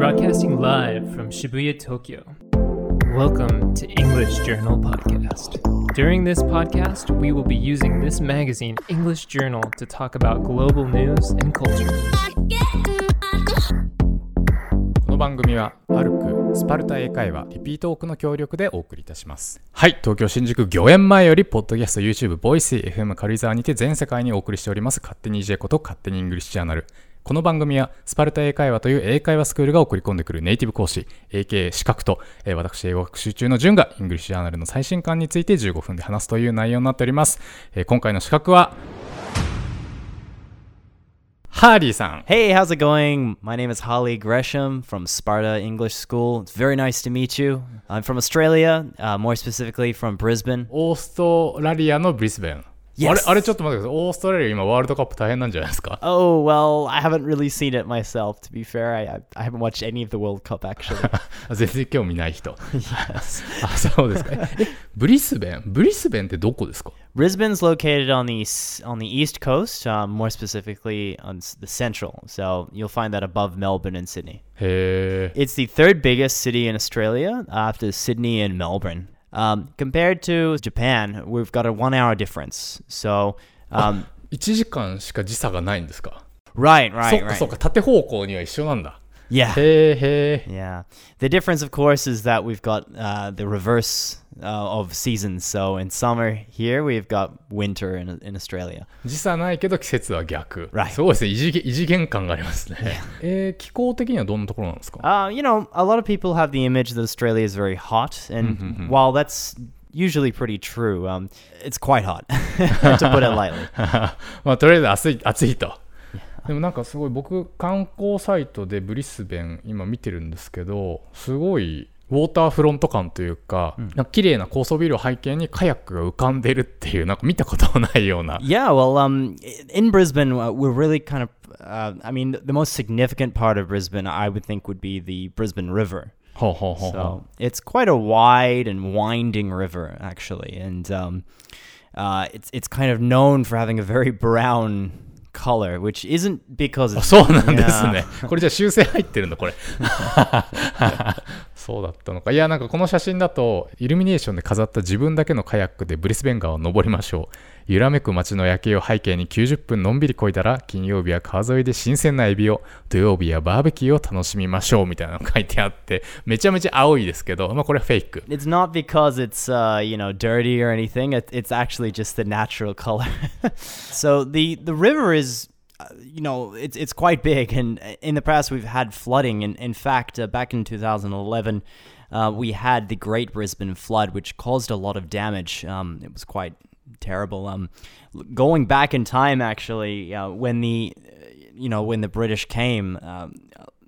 Broadcasting live from Shibuya, Tokyo. Welcome to English Journal Podcast. During this podcast, we will be using this magazine, English Journal, to talk about global news and culture. この番組はパルクスパルタ英会話リピートオークの協力でお送りいたしますはい東京新宿御苑前よりポッドキャスト YouTube ボイス FM 軽井沢にて全世界にお送りしております勝手に EJ こと勝手にイングリッシュジャーナルこの番組はスパルタ英会話という英会話スクールが送り込んでくるネイティブ講師 AK 資格と、えー私英語学習中の順がイングリッシュジャーナルの最新刊について15分で話すという内容になっております、えー今回の資格はハーリーさん Hey, how's it going? My name is Holly Gresham from Sparta English School. It's very nice to meet you. I'm from Australia, uh, more specifically from Brisbane. オーストラリアのブリスベン。Yes. あれ、あれちょっと待ってください。オーストラリア今ワールドカップ大変なんじゃないですか Oh, well, I haven't really seen it myself, to be fair. I, I, I haven't watched any of the World Cup, actually. あ全然興味ない人。 yes. あ、そうですか。え、ブリスベンブリスベンってどこですか Brisbane's located on the, s- on the east coast, um, more specifically on s- the central. So you'll find that above Melbourne and Sydney. へえ。 It's the third biggest city in Australia after Sydney and Melbourne. Um, compared to Japan, we've got a one hour difference. So, um, 1時間しか時差がないんですか right, そ right, っか right. そっか。縦方向には一緒なんだ。 Yeah. へえへえ。 Yeah. The difference, of course, is that we've got uh, the reverse uh, of seasons. So in summer here, we've got winter in, in Australia. 時差ないけど季節は逆。 Right. すごいですね。異次元異次元感がありますね。えー気候的にはどんなところなんですか Uh, you know, a lot of people have the image that Australia is very hot. And while that's usually pretty true, um, it's quite hot, to put it lightly. まあ、とりあえず暑い暑いと。 でもなんかすごい僕観光サイトでブリスベン今見てるんですけどすごいウォーターフロント感というか、なんか綺麗な高層ビルを背景にカヤックが浮かんでるっていうなんか見たこともないような Yeah, well, um, in Brisbane, uh, we're really kind of. Uh, I mean, the most significant part of Brisbane, I would think, would be the Brisbane River. So it's quite a wide and winding river, actually, and um, uh, it's it's kind of known for having a very brown color, which isn't because うあ it's そうなんですね.これじゃあ修正入ってるんだこれそうだったのかいやなんかこの写真だとイルミネーションで飾った自分だけのカヤックでブリスベン川を登りましょう揺らめく街の夜景を背景に90分のんびり漕いだら金曜日は川沿いで新鮮なエビを土曜日はバーベキューを楽しみましょうみたいなの書いてあってめちゃめちゃ青いですけど、まあ、これはフェイク It's not because it's uh, you know dirty or anything. it's actually just the natural color. so the the river is, you know, it's it's quite big, and in the past we've had flooding. And in fact, uh, back in 2011, uh, we had the Great Brisbane flood, which caused a lot of damage. Um, it was quite terrible. Um, going back in time, actually, uh, when the you know when the British came, um,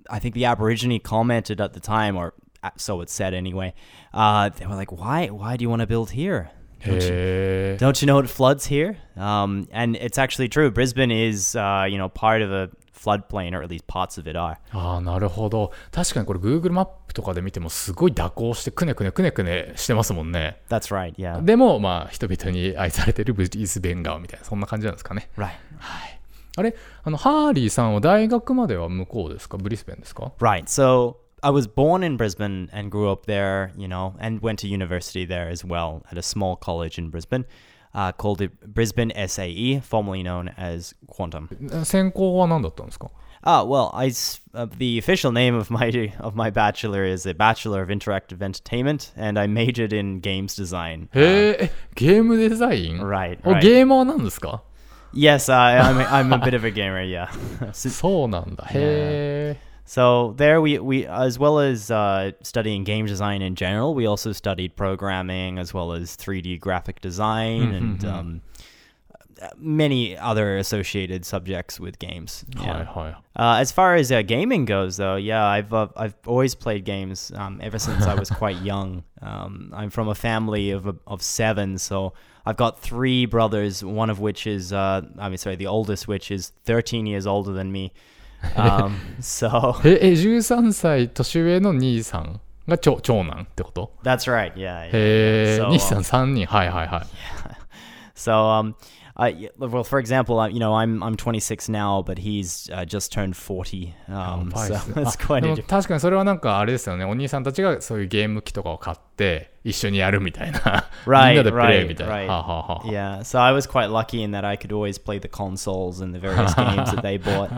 I think the Aborigine commented at the time, or uh, so it said anyway. Uh, they were like, "Why? Why do you want to build here? Don't you, don't you know it floods here?" Um, and it's actually true. Brisbane is, uh, you know, part of a floodplain, or at least parts of it are. ああなるほど確かにこれ Google マップとかで見てもすごい蛇行してくねくねくねくねしてますもんね That's right. Yeah. でもまあ人々に愛されてるブリスベン川みたいなそんな感じなんですかね right. あれあのハーリーさんは大学までは向こうですかブリスベンですか Right. So I was born in Brisbane and grew up there, you know, and went to university there as well at a small college in Brisbane. Uh, called it Brisbane SAE, formerly known as Qantm. 専攻は何だったんですか? Ah, well, I, uh, the official name of my of my bachelor is a Bachelor of Interactive Entertainment, and I majored in games design. Hey, game design? Right. right. Oh, gamer なんですか? Yes, I, uh, I'm, I'm a bit of a gamer, yeah. So, そうなんだ。へえ。Yeah. So there we, we as well as uh, studying game design in general, we also studied programming as well as 3D graphic design mm-hmm. and mm-hmm. um, many other associated subjects with games. Yeah. Hi, hi. Uh, as far as uh, gaming goes, though, yeah, I've uh, I've always played games um, ever since I was quite young. Um, I'm from a family of of seven, so I've got three brothers, one of which is uh, I mean, sorry, the oldest, which is 13 years older than me. Um, so ええ13歳年上の兄さんが長長男ってこと？That's right, yeah. yeah. へえ So, 兄さん3人はいはいはい so um, uh, y- well, for example, uh, you know, I'm I'm 26 now, but he's uh, just turned 40. Um, バイ so ス it's あ quite で a も difference. 確かにそれはなんかあれですよねお兄さんたちがそういうゲーム機とかを買って一緒にやるみたいな Right, みんなでプレイ right, みたいな、 right. はあはあはあ Yeah, so I was quite lucky in that I could always play the consoles and the various games that they bought.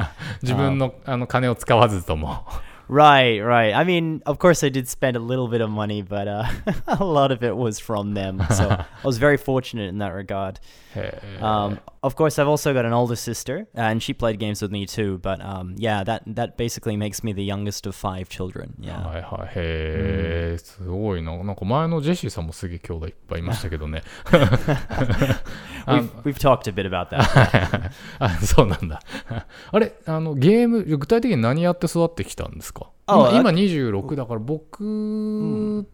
自分のあの金を使わずとも Right, right. I mean, of course, I did spend a little bit of money, but uh, a lot of it was from them. So I was very fortunate in that regard. へえ Um, of course, I've also got an older sister, and she played games with me too. But um, yeah, that that basically makes me the youngest of five children. Yeah. はいはいへえ、すごいななんか前のジェシーさんもすげえ兄弟いっぱいいましたけどね We've, we've talked a bit about that. あそうなんだあれあのゲーム具体的に何やって育ってきたんですかあ今今26だから僕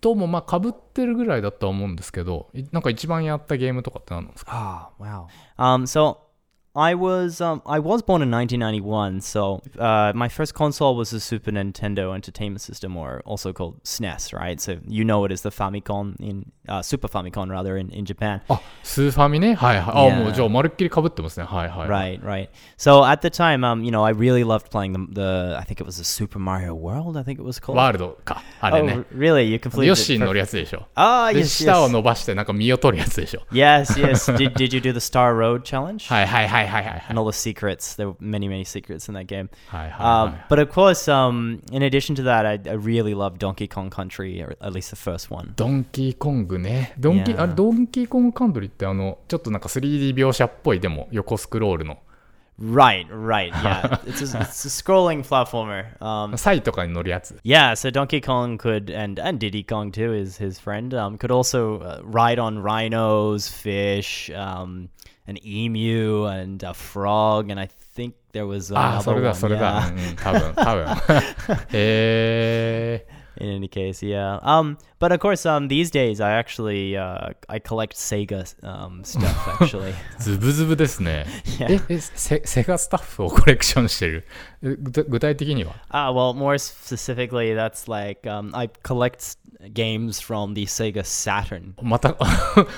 ともまあかぶってるぐらいだとは思うんですけどいなんか一番やったゲームとかって何なんですか？Ah, wow. Um, so I was um, I was born in 1991, so uh, my first console was the Super Nintendo Entertainment System, or also called SNES, right? So you know it as the Famicom in uh, Super Famicom rather in, in Japan. Right, right. So at the time, um, you know, I really loved playing the, the I think it was the Super Mario World, I think it was called. World か、あれね。Oh, really? You completed. ヨッシーに乗るやつでしょ。ああ、yes, ah, yes. 舌を伸ばしてなんか身を取るやつでしょ。Yes, yes. Did Did you do the Star Road Challenge? はいはいははいはいはい And all the secrets. There were many, many secrets in that game. はいはいはい Um, but of course, um, in addition to that, I, I really love Donkey Kong Country, or at least the first one. ドンキーコングね。ドンキー、 Yeah. あれ、ドンキーコングカントリーってあの、ちょっとなんか 3D 描写っぽい、でも横スクロールの、 Right, right, yeah. it's, a, it's a scrolling platformer. Um, サイとかに乗るやつ。 yeah, so Donkey Kong could, and, and Diddy Kong too, is his friend, um, could also uh, ride on rhinos, fish, um, an emu, and a frog, and I think there was ああ、 another それだ、 one. それだ。 yeah. うん、多分、多分。へえ In any case, yeah. Um, but of course, um, these days I actually uh, I collect Sega um stuff actually. ズブズブですね。 Yeah. え、え、セセガスタッフをコレクションしてる。え具具体的には Ah, well, more specifically, that's like um, I collect games from the Sega Saturn. また、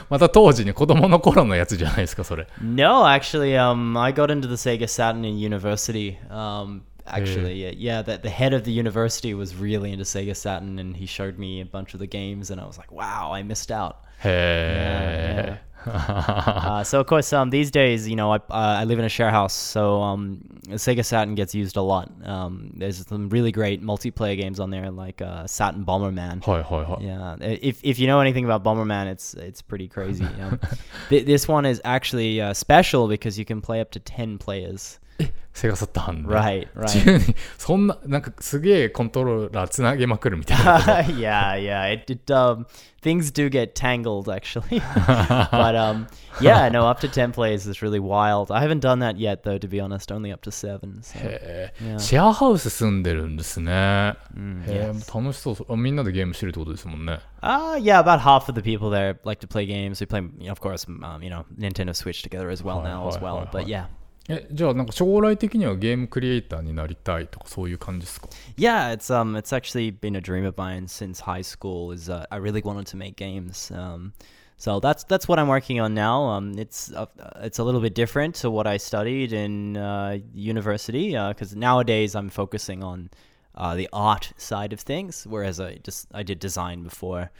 また当時に子供の頃のやつじゃないですか、それ。 No, actually, um, I got into the Sega Saturn in university. Um, actually. Yeah, yeah that the head of the university was really into Sega Saturn, and he showed me a bunch of the games, and I was like, wow, I missed out. Hey. Yeah, uh, so of course, um, these days, you know, I, uh, I live in a share house, so um, Sega Saturn gets used a lot. Um, there's some really great multiplayer games on there, like uh, Saturn Bomberman. Hoi, hoi, hoi. Yeah, if, if you know anything about Bomberman, it's it's pretty crazy. th- this one is actually uh, special because you can play up to ten players. セガサターンで。 Right, right. 自由に、そんな、なんかすげえコントローラーつなげまくるみたいな。 yeah, yeah. It, it um things do get tangled actually, but um yeah, no, up to ten players is really wild. I haven't done that yet though, to be honest. Only up to seven. So. へえ Yeah. シェアハウス住んでるんですね。 Mm, へえ yes. 楽しそうそうあ。みんなでゲームしてるってことですもんね。 Uh, yeah, about half of the people there like to play games. We play, you know, of course, um, you know, Nintendo Switch together as well Hi, now as hi, well. hi, But hi. yeah, え、じゃあなんか将来的にはゲームクリエイターになりたいとかそういう感じですか Yeah, it's um, it's actually been a dream of mine since high school. Is uh, I really wanted to make games. Um, so that's that's what I'm working on now. Um, it's uh, it's a little bit different to what I studied in uh, university because nowadays I'm focusing on uh, the art side of things, whereas I just I did design before.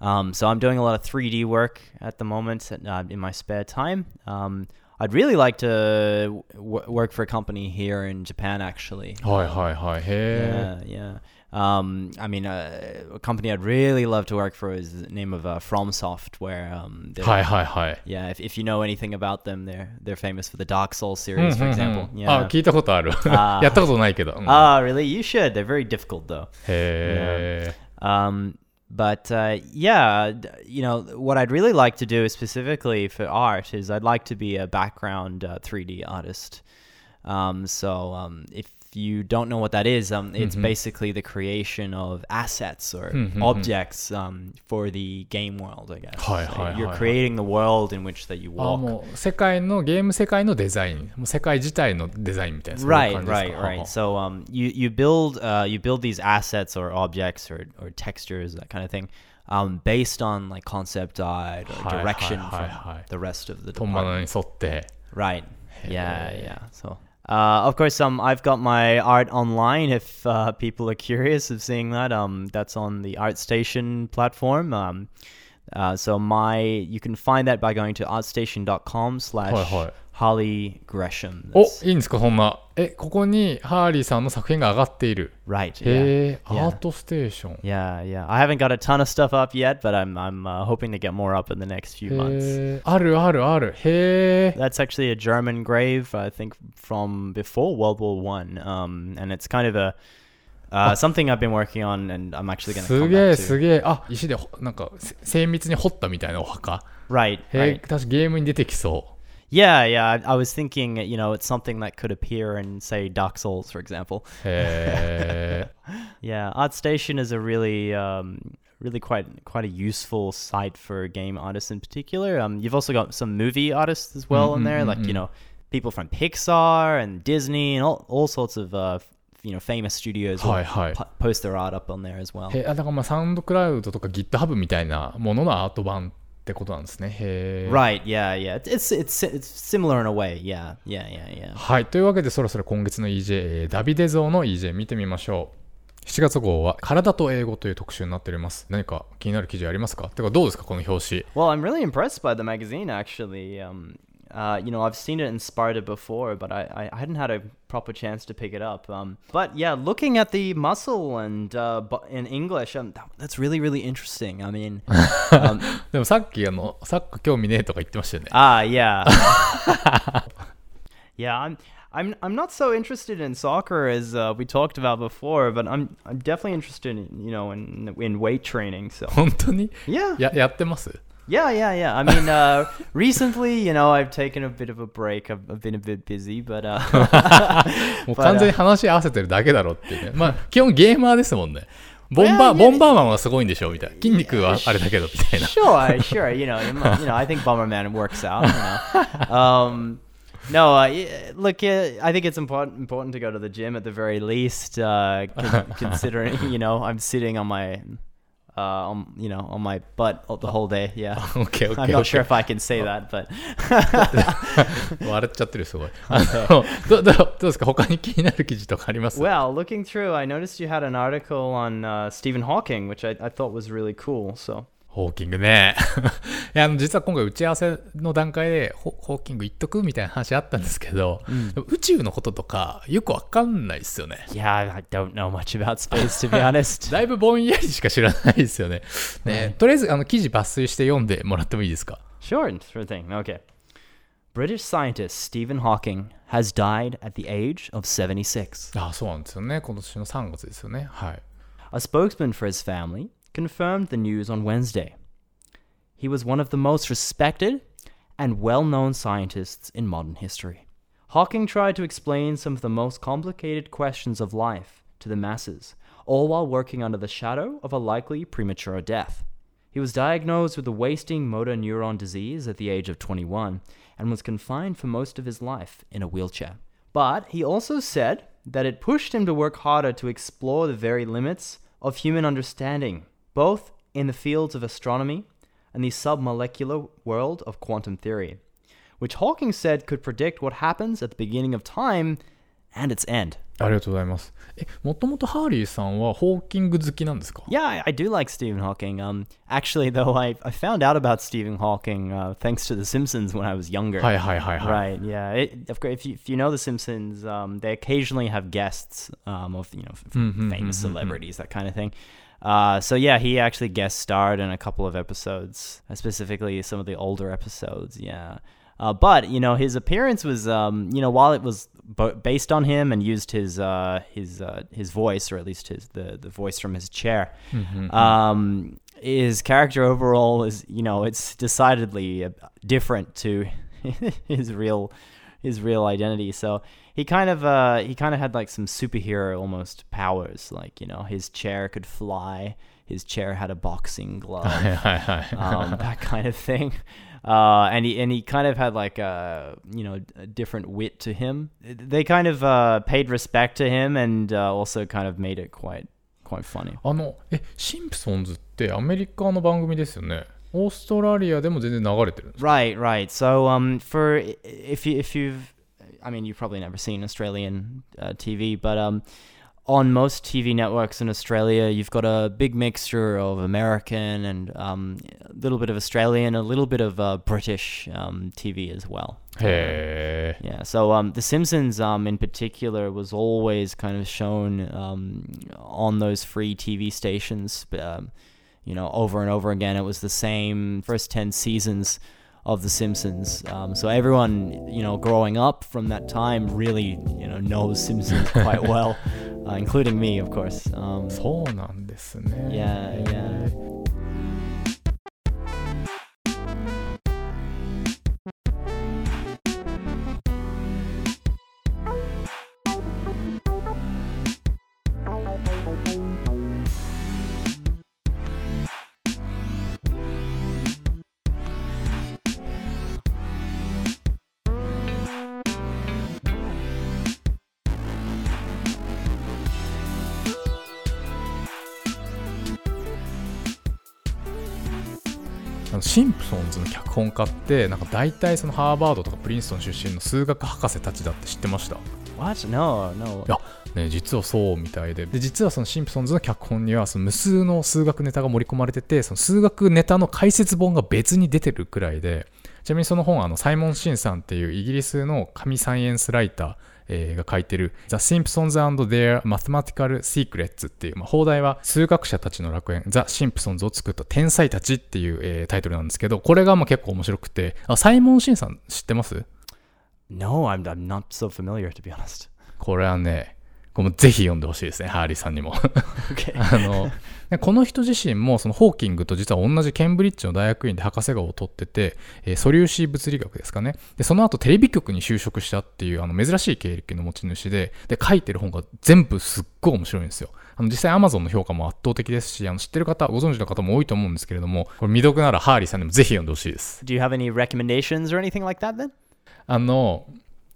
Um, so I'm doing a lot of 3D work at the moment uh, in my spare time. Um, I'd really like to w- work for a company here in Japan, actually. はいはいはい。へえ。 Yeah, yeah. Um, I mean, uh, a company I'd really love to work for is the name of uh, FromSoft, where um, they're- はいはいはい。 yeah, if, if you know anything about them, they're they're famous for the Dark Souls うん series, for うん example. うん Yeah. あ、聞いたことある。あーやったことないけど。うん Ah, really? You should. They're very difficult, though. へえ。 Um, but uh, yeah, you know, what I'd really like to do specifically for art is I'd like to be a background uh, 3D artist. Um, so um, if you don't know what that is, um, it's basically the creation of assets or Mhm, mhm. objects um, for the game world, I guess. Hi, So hi, you're hi, hi. creating the world in which that you あ walk. もう世界のゲーム世界のデザインもう世界自体のデザインみたいなそういう Right, 感じです right, か right. は So um, you you build uh, you build these assets or objects or, or textures that kind of thing um, based on like concept art or はいはい direction はいはい from the rest of the 本物 department. に沿って。 Right. Yeah, yeah. So, uh, of course, um, I've got my art online. If uh, people are curious of seeing that, um, that's on the ArtStation platform. Um, uh, so my, you can find that by going to artstation.com slash はいはい Holly Gresham. お That's- いいんですかそんな。え、ここにハーリーさんの作品が上がっている。right. Yeah. へえ、Yeah. アートステーション。Yeah, yeah. I haven't got a ton of stuff up yet, but I'm I'm uh, hoping to get more up in the next few months. あるあるある。へえ。That's actually a German grave, I think, from before World War One, um, and it's kind of a uh, something I've been working on, and I'm actually going to すげえす.げえ。あ、石でほなんかせ精密に掘ったみたいなお墓。Right, right. 確かゲームに出てきそ Yeah, yeah. I, I was thinking, you know, it's something that could appear in, say, Dark Souls, for example. う。へえ。 Yeah, ArtStation is a really, um, really quite quite a useful site for game artists in particular. Um, you've also got some movie artists as well in there, like you know, people from Pixar and Disney and all, all sorts of uh, f- you know famous studios will はいはい。 pu- post their art up on there as well. へえ、あだからまあサウンドクラウドとか GitHub みたいなもののアート版 ってことなんですね。へえ。Right? Yeah, yeah. It's it's it's similar in a way. Yeah, yeah, yeah, yeah. はい。というわけで、そろそろ今月の EJ、えーダビデ像の EJ 見てみましょう。7月号は、体と英語という特集になっております。何か気になる記事ありますかてか、どうですかこの表紙。Well, I'm really impressed by the magazine actually. Um, uh, you know, I've seen it in Sparta before, but I, I hadn't had a proper chance to pick it up. Um, but yeah, looking at the muscle and uh, bu- in English, um, that, that's really really interesting. I mean, um, でもさっき、あの、サッカー興味ねえとか言ってましたよね。 ah, yeah, yeah. I'm I'm I'm not so interested in soccer as uh, we talked about before, but I'm I'm definitely interested in you know in in weight training. So 本当に yeah. ややってます Yeah, yeah, yeah. I mean, uh, recently, you know, I've taken a bit of a break. I've, I've been a bit busy, but uh, もう完全に話合わせてるだけだろっていうね。まあ、基本ゲーマーですもんね。ボンバー、 Yeah, yeah. ボンバーマンはすごいんでしょみたいな。筋肉はあれだけど、みたいな。 sure, sure. You know, you know, you know, I think Bomberman works out. You know, um, no, uh, y- look, uh, I think it's important important to go to the gym at the very least. Uh, con- considering, you know, I'm sitting on my, uh, on, you know, on my butt the whole day. Yeah. オッケーオッ I'm ケー。 not sure if I can say that, but 笑っちゃってる、すごい。あのどどどうですか他に気になる記事とかあります well, looking through, I noticed you had an article on uh, Stephen Hawking, which I, I thought was really cool. So ホーキングね。いや、あの、実は今回打ち合わせの段階で、ホホーキング言っとくみたいな話あったんですけど、でも宇宙のこととか、よくわかんないですよね。yeah, I don't know much about space to be honest. だいぶぼんやりしか知らないですよね。ね、とりあえず、あの、記事抜粋して読んでもらってもいいですか？Sure, sure thing. Okay. British scientist Stephen Hawking has died at the age of 76. ああ、そうなんですよね。今年の3月ですよね。はい。A spokesman for his family confirmed the news on Wednesday. He was one of the most respected and well known scientists in modern history. Hawking tried to explain some of the most complicated questions of life to the masses, all while working under the shadow of a likely premature death. He was diagnosed with a wasting motor neuron disease at the age of 21 and was confined for most of his life in a wheelchair. But he also said that it pushed him to work harder to explore the very limits of human understanding, both in the fields of astronomy and the submolecular world of quantum theory, which Hawking said could predict what happens at the beginning of time and its end. ありがとうございます。え、もともとハーリーさんはホーキング好きなんですか Yeah, I, I do like Stephen Hawking. Um, actually, though, I, I found out about Stephen Hawking uh, thanks to The Simpsons when I was younger. はいはいはいはい。 Right. Yeah. It, of course, if you, if you know The Simpsons, um, they occasionally have guests um, of you know f- Mhm, famous mhm, mhm. celebrities, that kind of thing. Uh, so yeah, he actually guest starred in a couple of episodes, uh, specifically some of the older episodes. Yeah. Uh, but you know his appearance was, um, you know, while it was bo- based on him and used his uh, his uh, his voice, or at least his the, the voice from his chair, um, his character overall is, you know, it's decidedly uh, different to his real his real identity. So he kind of uh, he kind of had like some superhero almost powers, like you know his chair could fly, his chair had a boxing glove, はいはいはい。 um, that kind of thing. Uh, and he and he kind of had like a you know a different wit to him. They kind of uh, paid respect to him and uh, also kind of made it quite quite funny. あの、え、シンプソンズってアメリカの番組ですよね。 オーストラリアでも全然流れてるんですか Right, right. So, um, for if you if you've, I mean, you've probably never seen Australian uh, TV, but um, on most TV networks in Australia, you've got a big mixture of American and um, a little bit of Australian, a little bit of uh, British um, TV as well. へえ。 Yeah, so um, The Simpsons, um, in particular, was always kind of shown um, on those free TV stations. but, Um, you know, over and over again, it was the same first ten seasons of The Simpsons. Um, so everyone, you know, growing up from that time, really, you know, knows Simpsons quite well, uh, including me, of course. Um, そうなんですね。 yeah, yeah. 家ってなんか大体そのハーバードとかプリンストン出身の数学博士たちだって知ってました？What? No, no. いやね実はそうみたいでで実はそのシンプソンズの脚本にはその無数の数学ネタが盛り込まれててその数学ネタの解説本が別に出てるくらいでちなみにその本はあのサイモン・シンさんっていうイギリスの神サイエンスライターえーが書いてる The Simpsons and Their Mathematical Secrets っていう、まあ、放題は数学者たちの楽園 The Simpsons を作った天才たちっていう、えータイトルなんですけどこれがまあ結構面白くてあサイモン・シンさん知ってます？No, I'm, I'm not so familiar, to be honest. これはねこれもぜひ読んでほしいですねハーリーさんにも. あのでこの人自身もそのホーキングと実は同じケンブリッジの大学院で博士号を取ってて、えー素粒子物理学ですかね。でその後テレビ局に就職したっていうあの珍しい経歴の持ち主でで書いてる本が全部すっごい面白いんですよ。あの実際 Amazon の評価も圧倒的ですしあの知ってる方ご存知の方も多いと思うんですけれどもこれ未読ならハーリーさんにもぜひ読んでほしいです。Do you have any recommendations or anything like that then? あの、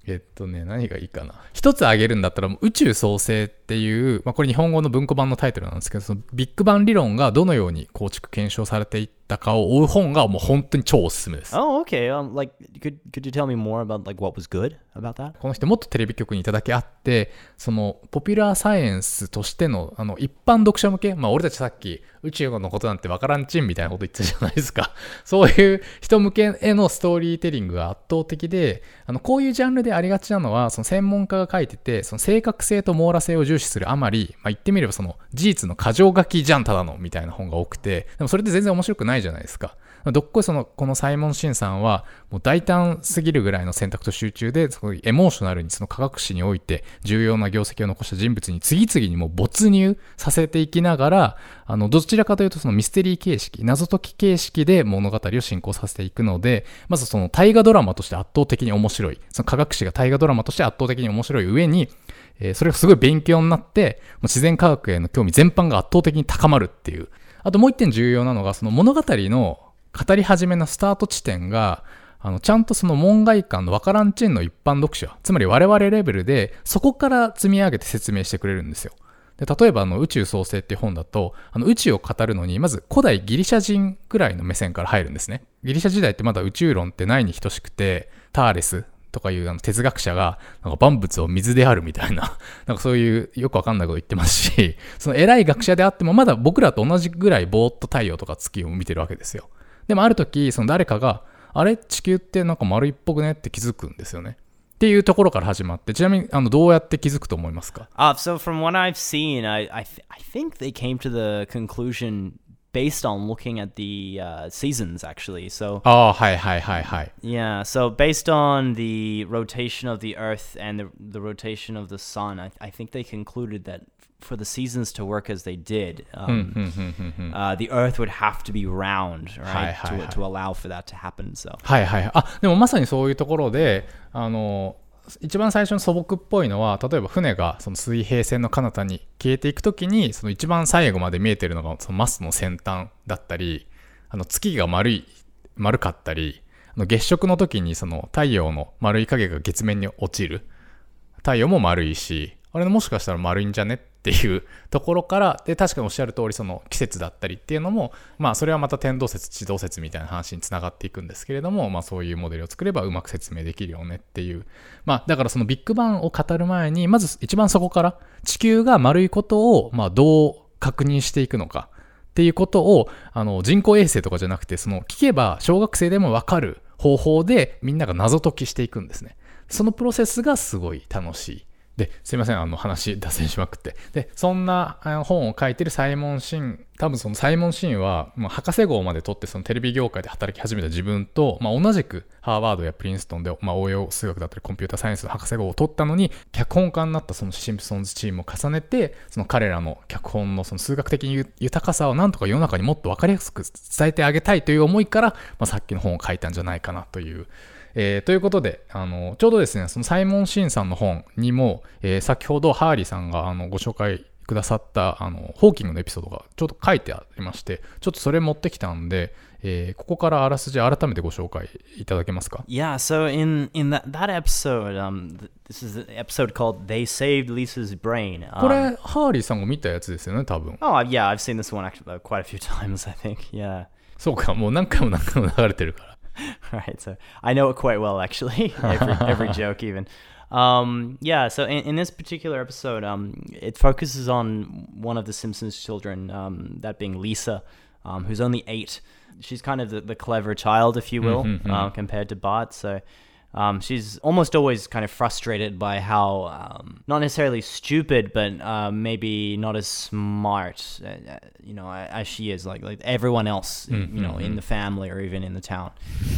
えっとね、何がいいかな。一つ挙げるんだったら、宇宙創生っていう、まあ、これ日本語の文庫版のタイトルなんですけど、そのビッグバン理論がどのように構築検証されていったかを追う本がもう本当に超おすすめです。Oh, okay. Um, like, could could you tell me more about like what was good about that? この人もっとテレビ局にいただけあって、そのポピュラーサイエンスとしてのあの一般読者向け、まあ俺たちさっき宇宙のことなんてわからんちんみたいなこと言ってたじゃないですか。そういう人向けへのストーリーテリングが圧倒的で、あのこういうジャンルでありがちなのは、その専門家が書いてて、その正確性と網羅性を重視するあまり、まあ言ってみればその事実の過剰書きじゃんただのみたいな本が多くて、でもそれって全然面白くないじゃないですか。どっこいそのこのサイモン・シンさんはもう大胆すぎるぐらいの選択と集中ですごいエモーショナルにその科学史において重要な業績を残した人物に次々にもう没入させていきながらあのどちらかというとそのミステリー形式謎解き形式で物語を進行させていくのでまずその大河ドラマとして圧倒的に面白いその科学史が大河ドラマとして圧倒的に面白い上にえそれがすごい勉強になって、もう自然科学への興味全般が圧倒的に高まるっていう。あともう一点重要なのが、その物語の語り始めのスタート地点が、あの、ちゃんとその門外観のわからんチェーンの一般読者、つまり我々レベルで、そこから積み上げて説明してくれるんですよ。で例えばあの宇宙創生っていう本だとあの宇宙を語るのにまず古代ギリシャ人くらいの目線から入るんですねギリシャ時代ってまだ宇宙論ってないに等しくてターレスとかいうあの哲学者がなんか万物を水であるみたいな なんかそういうよくわかんないこと言ってますしその偉い学者であってもまだ僕らと同じぐらいぼーっと太陽とか月を見てるわけですよでもある時その誰かがあれ？地球ってなんか丸いっぽくね？って気づくんですよね。っていうところから始まってちなみにあのどうやって気づくと思いますか？Uh, so from what I've seen, I I, th- I think they came to the conclusion based on looking at the uh, seasons actually. So ああはいはいはいはい yeah, so based on the rotation of the Earth and the the rotation of the Sun, I I think they concluded that for the seasons to work as they did, うん um, うんうんうんうん uh, the Earth would have to be round, right, Hi, hi, to, hi. to allow for that to happen. So はいはいはい。あ、でもまさにそういうところで、あの、 一番最初の素朴っぽいのは、例えば船がその水平線の彼方に消えていく時に、その一番最後まで見えてるのがそのマスの先端だったり、あの月が丸い、丸かったり、あの月食の時にその太陽の丸い影が月面に落ちる。太陽も丸いし、あれもしかしたら丸いんじゃねっっていうところからで確かにおっしゃる通りその季節だったりっていうのもまあそれはまた天動説地動説みたいな話につながっていくんですけれども、まあ、そういうモデルを作ればうまく説明できるよねっていうまあだからそのビッグバンを語る前にまず一番そこから地球が丸いことをまあどう確認していくのかっていうことをあの人工衛星とかじゃなくてその聞けば小学生でもわかる方法でみんなが謎解きしていくんですね。そのプロセスがすごい楽しい。で、すいません、あの話脱線しまくって。で、そんな本を書いてるサイモン・シン、多分そのサイモン・シンは、まあ、博士号まで取ってそのテレビ業界で働き始めた自分と、まあ、同じくハーバードやプリンストンで、まあ、応用数学だったりコンピューターサイエンスの博士号を取ったのに、脚本家になったそのシンプソンズチームを重ねて、その彼らの脚本のその数学的豊かさをなんとか世の中にもっと分かりやすく伝えてあげたいという思いから、まあ、さっきの本を書いたんじゃないかなというえー、ということで、あの、ちょうどですね、そのサイモン・シンさんの本にも、えー、先ほどハーリーさんがあのご紹介くださったあのホーキングのエピソードがちょっと書いてありまして、ちょっとそれ持ってきたんで、えー、ここからあらすじ改めてご紹介いただけますか？Yeah, so in, in that, that episode, um, this is an episode called They Saved Lisa's Brain. Um, これ、ハーリーさんが見たやつですよね、多分。Oh, yeah, I've seen this one actually uh, quite a few times, I think. Yeah. そうか、もう何回も何回も流れてるから。right. So I know it quite well, actually. every, every joke, even. Um, yeah. So in, in, this particular episode, um, it focuses on one of the Simpsons children, um, that being Lisa, um, who's only eight. She's kind of the, the clever child, if you will, mm-hmm. uh, compared to Bart. So um, she's almost always kind of frustrated by how um, not necessarily stupid, but uh, maybe not as smart, uh, uh you know, as she is, like like everyone else, mm-hmm. you know, in mm-hmm. the family or even in the town.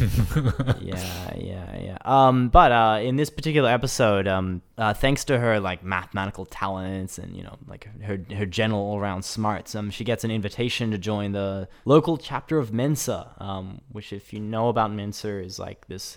yeah, yeah, yeah. Um, but uh, in this particular episode, um, uh, thanks to her like mathematical talents and you know like her her general all around smarts, um, she gets an invitation to join the local chapter of Mensa, um, which if you know about Mensa is like this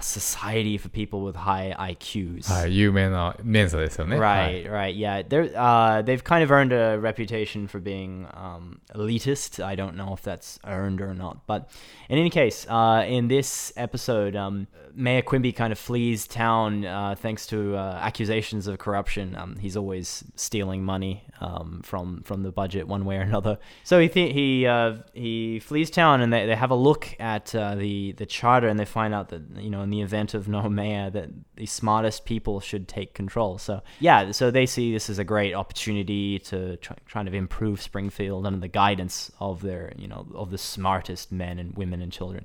society for people with high IQs. はい、有名なメンサですよね。Right, はい、right, yeah. They're, uh, they've kind of earned a reputation for being um, elitist. I don't know if that's earned or not. But in any case, uh, in this episode, um, Mayor Quimby kind of flees town uh, thanks to uh, accusations of corruption. Um, he's always stealing money um, from from the budget one way or another. So he he uh, he flees town and they, they have a look at uh, the the charter and they find out that you know in the event of no mayor that the smartest people should take control. So yeah, so they see this as a great opportunity to try, try to improve Springfield under the guidance of their you know of the smartest men and women and children.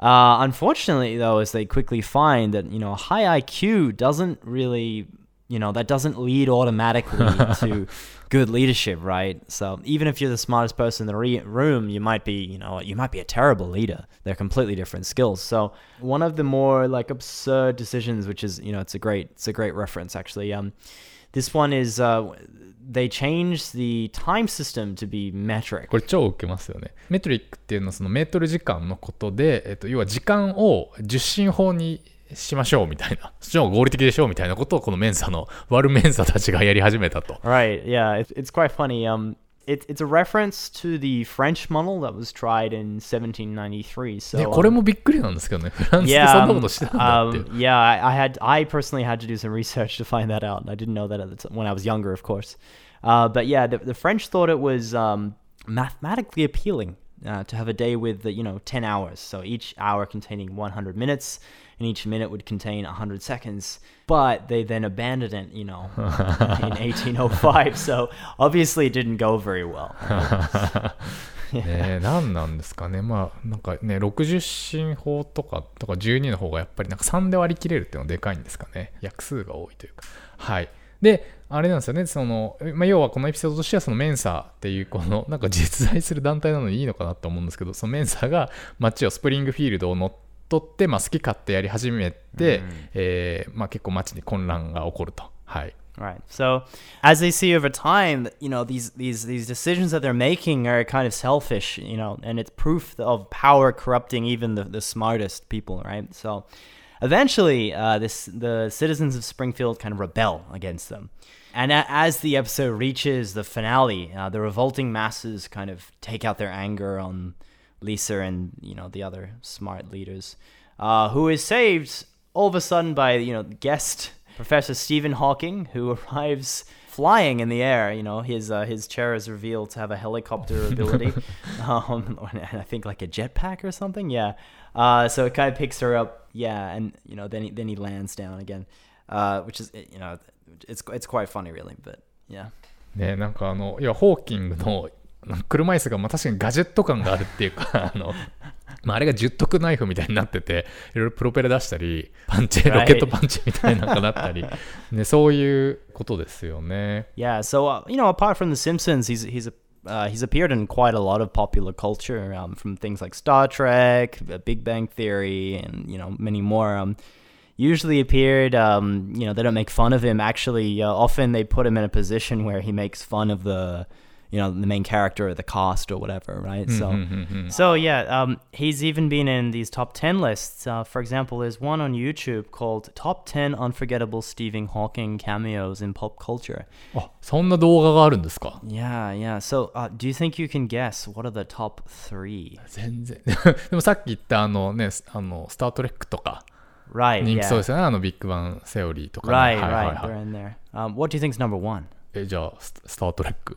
Uh, unfortunately, though, as they quickly find that you know high IQ doesn't really you know that doesn't lead automatically to good leadership right? So even if you're the smartest person in the re- room you might be you know you might be a terrible leader. They're completely different skills. So one of the more like absurd decisions which is you know it's a great it's a great reference actually um this one is uh, they changed the time system to be metric. これ超受けますよね。メトリックっていうのはそのメートル時間のことで、えっと、要は時間を十進法にしましょうみたいな、そっちの方が合理的でしょうみたいなことをこのメンサの悪メンサたちがやり始めたと。Right, yeah, it's, it's quite funny. Um, it, it's a reference to the French model that was tried in 1793. So, ね、これもびっくりなんですけどね。フランスでそんなことしてたんだって。Um, yeah, I, I had I personally had to do some research to find that out. I didn't know that at the t- when I was younger, of course. Uh, but yeah, the, the French thought it was um, mathematically appealing uh, to have a day with you know 10 hours. So each hour containing 100 minutes And each minute would contain 100 seconds. But they then abandoned it, you know, in 1805. So obviously it didn't go very well. ね何なんですかねまあなんかね60進法とかとか12の方がやっぱりなんか3で割り切れるっていうのはでかいんですかね約数が多いというかはいであれなんですよねその、まあ、要はこのエピソードとしてはそのメンサーっていうこのなんか実在する団体なのにいいのかなと思うんですけどそのメンサーが街をスプリングフィールドを乗ってとって、まあ、好き勝手やり始めて、うん、えー、まあ、結構街に混乱が起こると。はい。Right. So, as they see over time, you know, these these these decisions that they're making are kind of selfish, you know, and it's proof of power corrupting even the, the smartest people, right? So, eventually, uh, this the citizens of Springfield kind of rebel against them. And as the episode reaches the finale, uh, the revolting masses kind of take out their anger on Lisa and you know the other smart leaders, uh, who is saved all of a sudden by you know guest Professor Stephen Hawking, who arrives flying in the air. You know, his uh, his chair is revealed to have a helicopter ability, um, and I think like a jetpack or something. Yeah. Uh, so it kind of picks her up. Yeah, and you know, then he, then he lands down again, uh, which is you know, it's it's quite funny really, but yeah. ねなんかあのいやホーキングの 車椅子がまあ確かにガジェット感があるっていうかあの、まあ、あれが十徳ナイフみたいになってていろいろプロペラ出したりパンチロケットパンチみたいなのがなったり、ね、そういうことですよね。Yeah, so uh, you know, apart from The Simpsons, he's he's a uh, he's appeared in quite a lot of popular culture, um, from things like Star Trek, uh, Big Bang Theory, and you know many more. Um, usually appeared, um, you know, they don't make fun of him. Actually, uh, often they put him in a position where he makes fun of the, you know, the main character or the cast or whatever, right? So. So yeah, um, he's even been in these top ten lists. Uh, for example, there's one on YouTube called "Top Ten Unforgettable Stephen Hawking Cameos in Pop Culture." あそんな動画があるんですか Yeah, yeah. So, uh, do you think you can guess what are the top three? 全然でもさっき言ったあのねあのスター・トレックとか Right. 人気 yeah. そうですよね、あのビッグバンセオリーとか、ね、 Right, はいはい right. はい They're in there. Um, what do you think is number one? えじゃあススター・トレック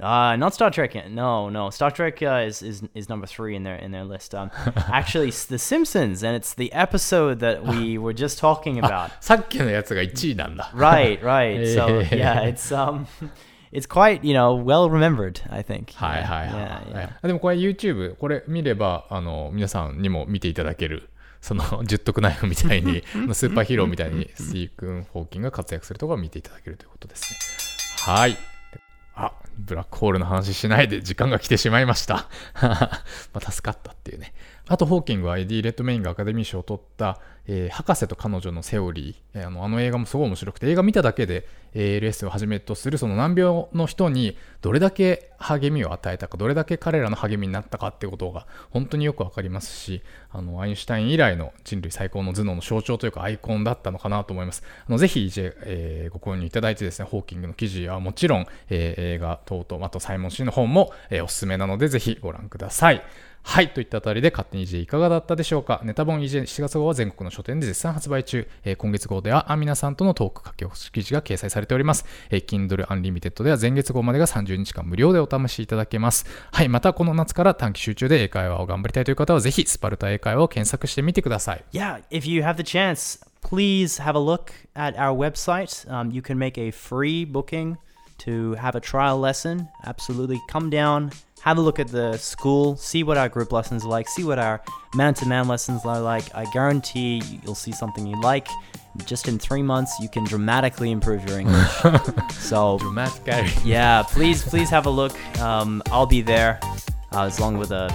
Uh, not Star Trek. No, no. Star Trek uh, is, is is number three in their in their list. Um, actually, The Simpsons, and it's the episode that we were just talking about. さっきのやつが1位なんだ right, right. So Yeah. it's um, it's quite you know well remembered. I think. はいはいはい、yeah, は yeah. いでもこれ YouTube これ見ればあの皆さんにも見ていただけるその十徳ナイフみたいにスーパーヒーローみたいにスティーブン・ホーキンが活躍するところを見ていただけるということですねはいあブラックホールの話しないで時間が来てしまいました。まあ助かったっていうね。あとホーキングはエディ・レッドメインがアカデミー賞を取った、えー博士と彼女のセオリー、えーあのあの映画もすごい面白くて映画見ただけで ALS をはじめとするその難病の人にどれだけ励みを与えたかどれだけ彼らの励みになったかってことが本当によくわかりますしあのアインシュタイン以来の人類最高の頭脳の象徴というかアイコンだったのかなと思います。あのぜひ、えーご購入いただいてですねホーキングの記事はもちろん、えー映画等々あとサイモン・シーの本も、えーおすすめなのでぜひご覧ください。はい。といったあたりで、勝手に J いかがだったでしょうかネタ本 EJ7 月号は全国の書店で絶賛発売中。えー今月号では、アミナさんとのトーク書き起こし記事が掲載されております。えー Kindle Unlimited では前月号までが30日間無料でお試しいただけます。はい。また、この夏から短期集中で英会話を頑張りたいという方は、ぜひ、スパルタ英会話を検索してみてください。Yeah, if you have the chance, please have a look at our website. Um, you can make a free booking to have a trial lesson. Absolutely, come down, have a look at the school, see what our group lessons are like, see what our man to man lessons are like. I guarantee you'll see something you like. Just in three months, you can dramatically improve your English. so, Dramatically. yeah, please, please have a look. Um, I'll be there, uh, as long with a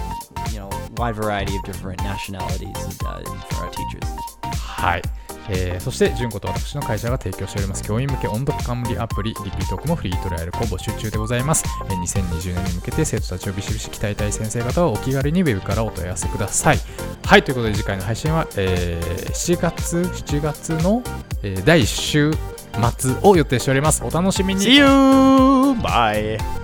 you know wide variety of different nationalities uh, for our teachers. はい。えーそして、純子と私の会社が提供しております教員向け音読冠アプリ、リピートークもフリートライアルを募集中でございます。え2020年に向けて生徒たちをビシビシ鍛えたい先生方はお気軽にウェブからお問い合わせください。はい、ということで次回の配信は、えー7月、7月の、えー第1週末を予定しております。お楽しみに。See you! Bye!